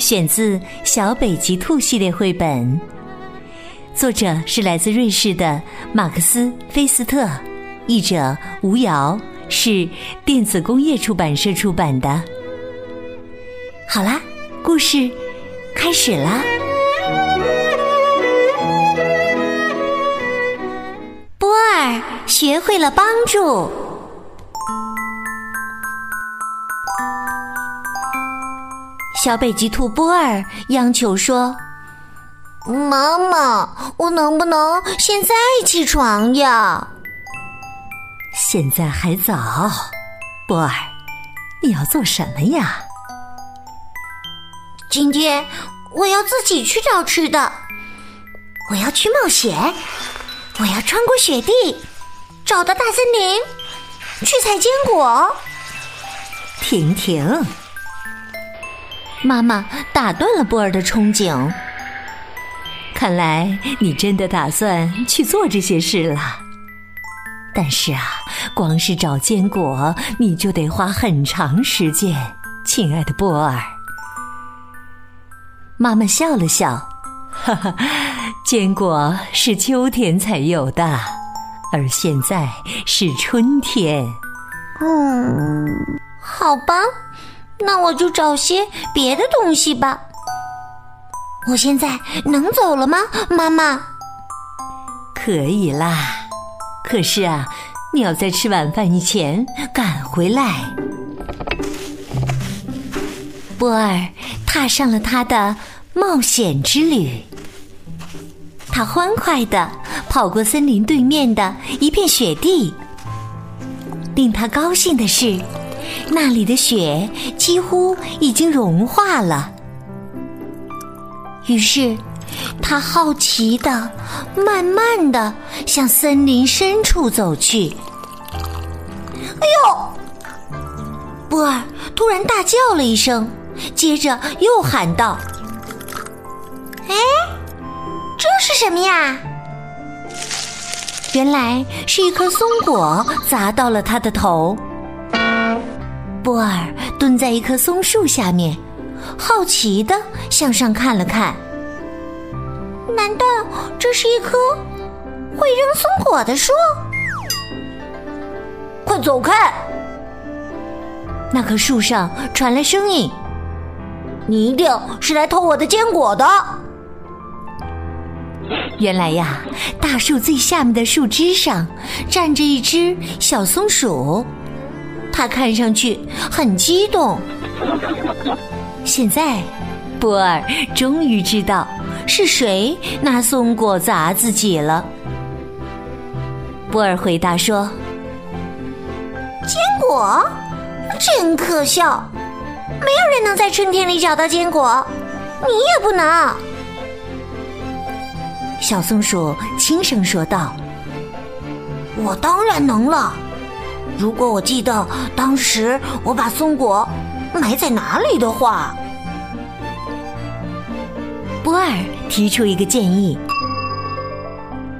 选自《小北极兔》系列绘本，作者是来自瑞士的马克思·菲斯特。译者吴瑶是电子工业出版社出版的。好啦，故事开始啦！波儿学会了帮助。小北极兔波尔央求说：“妈妈，我能不能现在起床呀？”现在还早，波尔，你要做什么呀？今天我要自己去找吃的，我要去冒险，我要穿过雪地，找到大森林，去采坚果。停停！妈妈打断了波尔的憧憬。看来你真的打算去做这些事了。但是啊，光是找坚果，你就得花很长时间，亲爱的波尔。妈妈笑了笑，哈哈，坚果是秋天才有的，而现在是春天。嗯，好吧，那我就找些别的东西吧。我现在能走了吗，妈妈？可以啦。可是啊，你要在吃晚饭以前赶回来。波尔踏上了他的冒险之旅。他欢快的跑过森林对面的一片雪地。令他高兴的是，那里的雪几乎已经融化了。于是。他好奇的、慢慢的向森林深处走去。哎呦！波尔突然大叫了一声，接着又喊道：“哎，这是什么呀？”原来是一颗松果砸到了他的头。波尔蹲在一棵松树下面，好奇的向上看了看。难道这是一棵会扔松果的树？快走开！那棵树上传来声音：“你一定是来偷我的坚果的。”原来呀，大树最下面的树枝上站着一只小松鼠，他看上去很激动。现在，波尔终于知道。是谁拿松果砸自己了？波尔回答说：“坚果真可笑，没有人能在春天里找到坚果，你也不能。”小松鼠轻声说道：“我当然能了，如果我记得当时我把松果埋在哪里的话。”波尔提出一个建议：“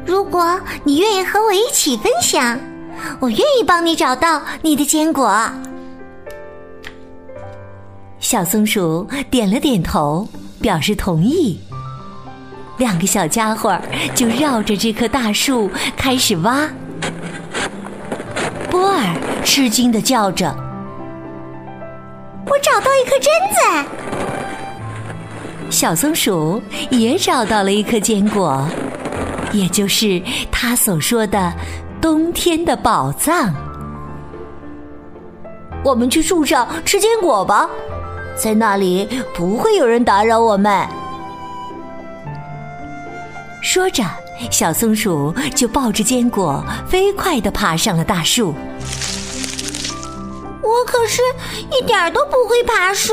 如果你愿意和我一起分享，我愿意帮你找到你的坚果。”小松鼠点了点头，表示同意。两个小家伙就绕着这棵大树开始挖。波尔吃惊的叫着：“我找到一颗榛子！”小松鼠也找到了一颗坚果，也就是他所说的冬天的宝藏。我们去树上吃坚果吧，在那里不会有人打扰我们。说着，小松鼠就抱着坚果飞快的爬上了大树。我可是一点都不会爬树。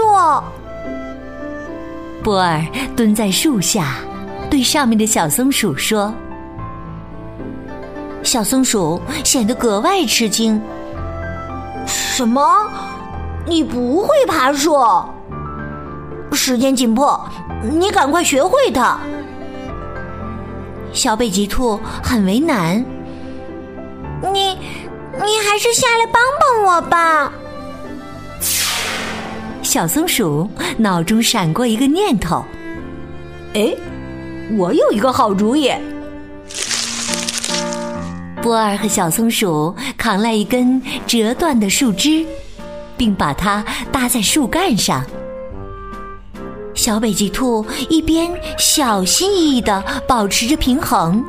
波尔蹲在树下，对上面的小松鼠说。小松鼠显得格外吃惊：“什么？你不会爬树？时间紧迫，你赶快学会它。”小北极兔很为难：“你，你还是下来帮帮我吧。”小松鼠脑中闪过一个念头：“哎，我有一个好主意。”波儿和小松鼠扛来一根折断的树枝，并把它搭在树干上。小北极兔一边小心翼翼的保持着平衡，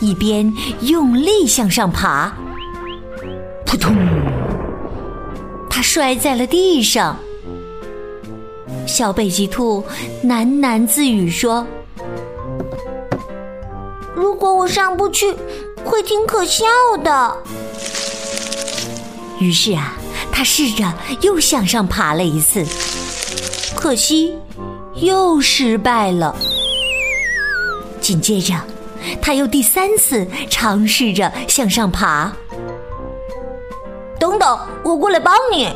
一边用力向上爬。扑通！它摔在了地上。小北极兔喃喃自语说：“如果我上不去。”会挺可笑的。于是啊，他试着又向上爬了一次，可惜又失败了。紧接着，他又第三次尝试着向上爬。等等，我过来帮你。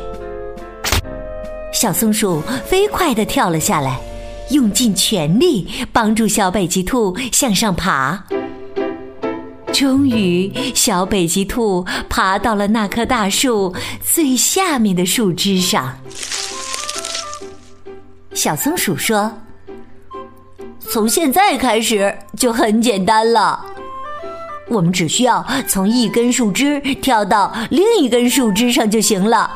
小松鼠飞快的跳了下来，用尽全力帮助小北极兔向上爬。终于，小北极兔爬到了那棵大树最下面的树枝上。小松鼠说：“从现在开始就很简单了，我们只需要从一根树枝跳到另一根树枝上就行了。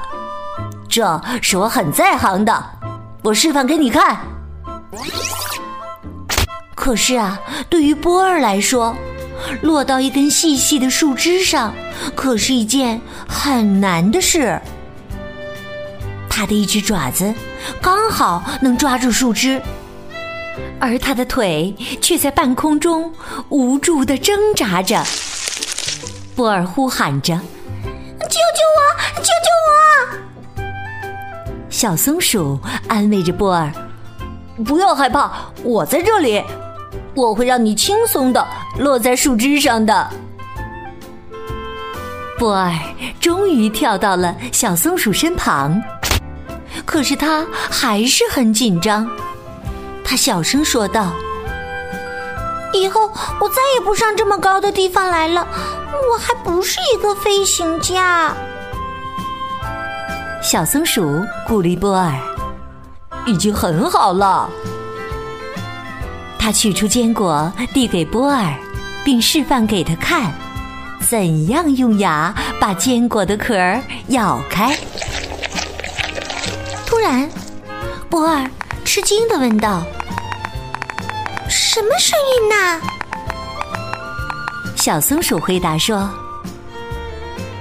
这是我很在行的，我示范给你看。”可是啊，对于波儿来说，落到一根细细的树枝上，可是一件很难的事。它的一只爪子刚好能抓住树枝，而它的腿却在半空中无助的挣扎着。波尔呼喊着：“救救我！救救我！”小松鼠安慰着波尔：“不要害怕，我在这里。”我会让你轻松的落在树枝上的。波尔终于跳到了小松鼠身旁，可是他还是很紧张。他小声说道：“以后我再也不上这么高的地方来了，我还不是一个飞行家。”小松鼠鼓励波尔：“已经很好了。”他取出坚果递给波尔，并示范给他看，怎样用牙把坚果的壳咬开。突然，波尔吃惊的问道：“什么声音呐？”小松鼠回答说：“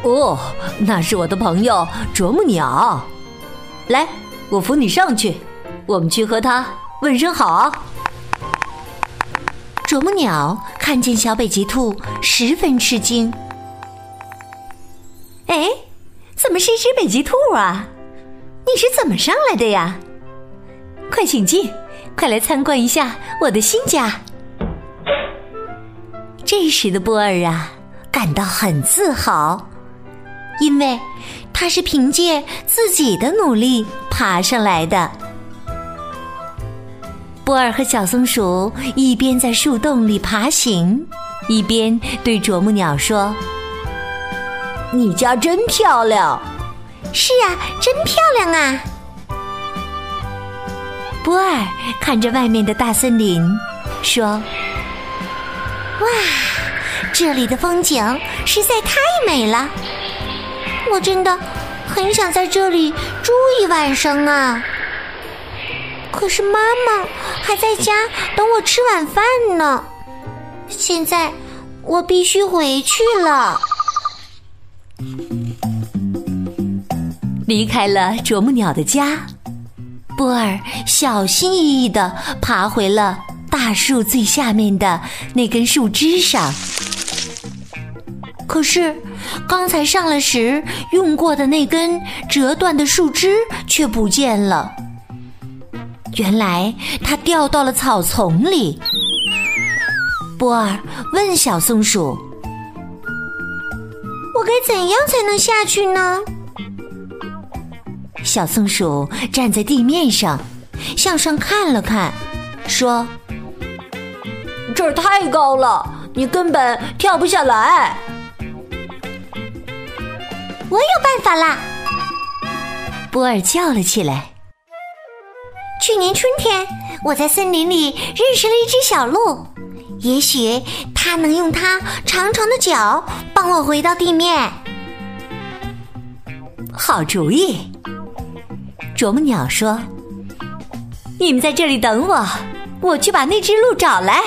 哦，那是我的朋友啄木鸟。来，我扶你上去，我们去和它问声好。”啄木鸟看见小北极兔，十分吃惊。哎，怎么是一只北极兔啊？你是怎么上来的呀？快请进，快来参观一下我的新家。这时的波尔啊，感到很自豪，因为他是凭借自己的努力爬上来的。波尔和小松鼠一边在树洞里爬行，一边对啄木鸟说：“你家真漂亮。”“是啊，真漂亮啊！”波尔看着外面的大森林，说：“哇，这里的风景实在太美了，我真的很想在这里住一晚上啊！可是妈妈……”还在家等我吃晚饭呢，现在我必须回去了。离开了啄木鸟的家，波尔小心翼翼的爬回了大树最下面的那根树枝上。可是，刚才上来时用过的那根折断的树枝却不见了。原来它掉到了草丛里。波尔问小松鼠：“我该怎样才能下去呢？”小松鼠站在地面上，向上看了看，说：“这儿太高了，你根本跳不下来。”我有办法啦！波尔叫了起来。去年春天，我在森林里认识了一只小鹿，也许它能用它长长的脚帮我回到地面。好主意！啄木鸟说：“你们在这里等我，我去把那只鹿找来。”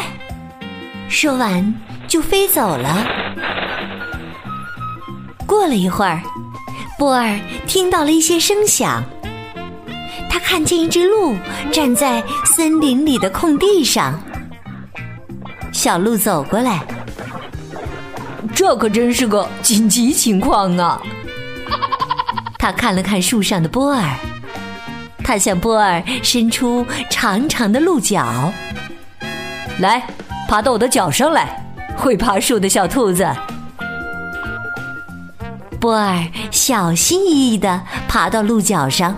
说完就飞走了。过了一会儿，波尔听到了一些声响。他看见一只鹿站在森林里的空地上。小鹿走过来，这可真是个紧急情况啊！他看了看树上的波尔，他向波尔伸出长长的鹿角，来，爬到我的脚上来，会爬树的小兔子。波尔小心翼翼地爬到鹿角上。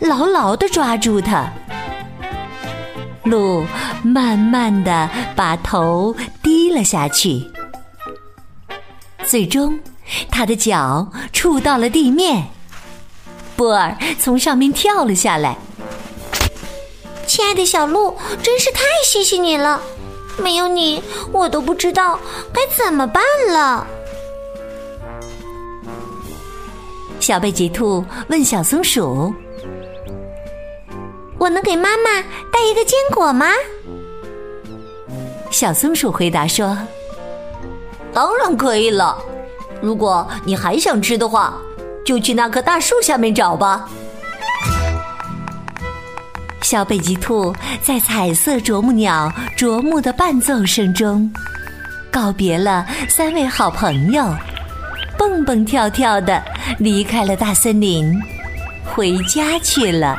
牢牢地抓住它，鹿慢慢地把头低了下去，最终，它的脚触到了地面。波尔从上面跳了下来。亲爱的小鹿，真是太谢谢你了！没有你，我都不知道该怎么办了。小贝吉兔问小松鼠。我能给妈妈带一个坚果吗？小松鼠回答说：“当然可以了。如果你还想吃的话，就去那棵大树下面找吧。”小北极兔在彩色啄木鸟啄木的伴奏声中，告别了三位好朋友，蹦蹦跳跳的离开了大森林，回家去了。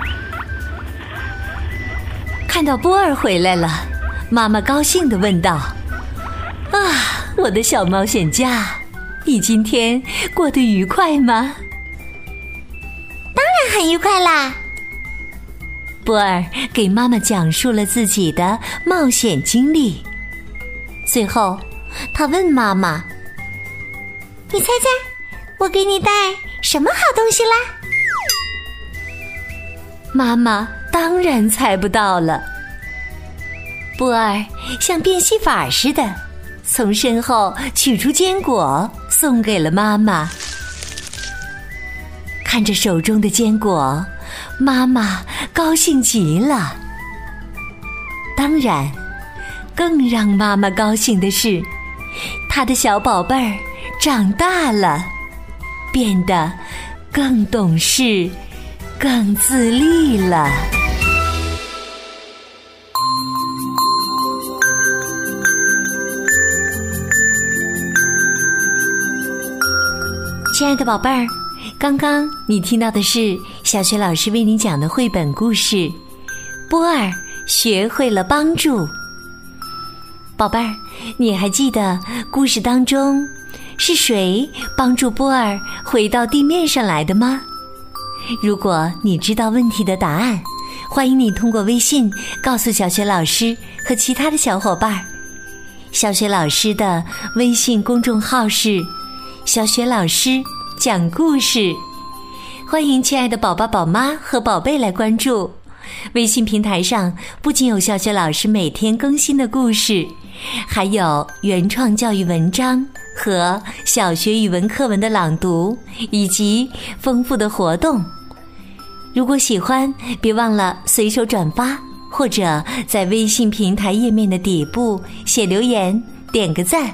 看到波儿回来了，妈妈高兴地问道：“啊，我的小冒险家，你今天过得愉快吗？”“很愉快啦！”波儿给妈妈讲述了自己的冒险经历。最后，他问妈妈：“你猜猜，我给你带什么好东西啦？”妈妈。当然猜不到了。波儿像变戏法似的，从身后取出坚果，送给了妈妈。看着手中的坚果，妈妈高兴极了。当然，更让妈妈高兴的是，她的小宝贝儿长大了，变得更懂事、更自立了。亲爱的宝贝儿，刚刚你听到的是小学老师为你讲的绘本故事《波儿学会了帮助》。宝贝儿，你还记得故事当中是谁帮助波儿回到地面上来的吗？如果你知道问题的答案，欢迎你通过微信告诉小学老师和其他的小伙伴。小学老师的微信公众号是。小雪老师讲故事，欢迎亲爱的宝宝、宝妈和宝贝来关注。微信平台上不仅有小雪老师每天更新的故事，还有原创教育文章和小学语文课文的朗读，以及丰富的活动。如果喜欢，别忘了随手转发，或者在微信平台页面的底部写留言，点个赞。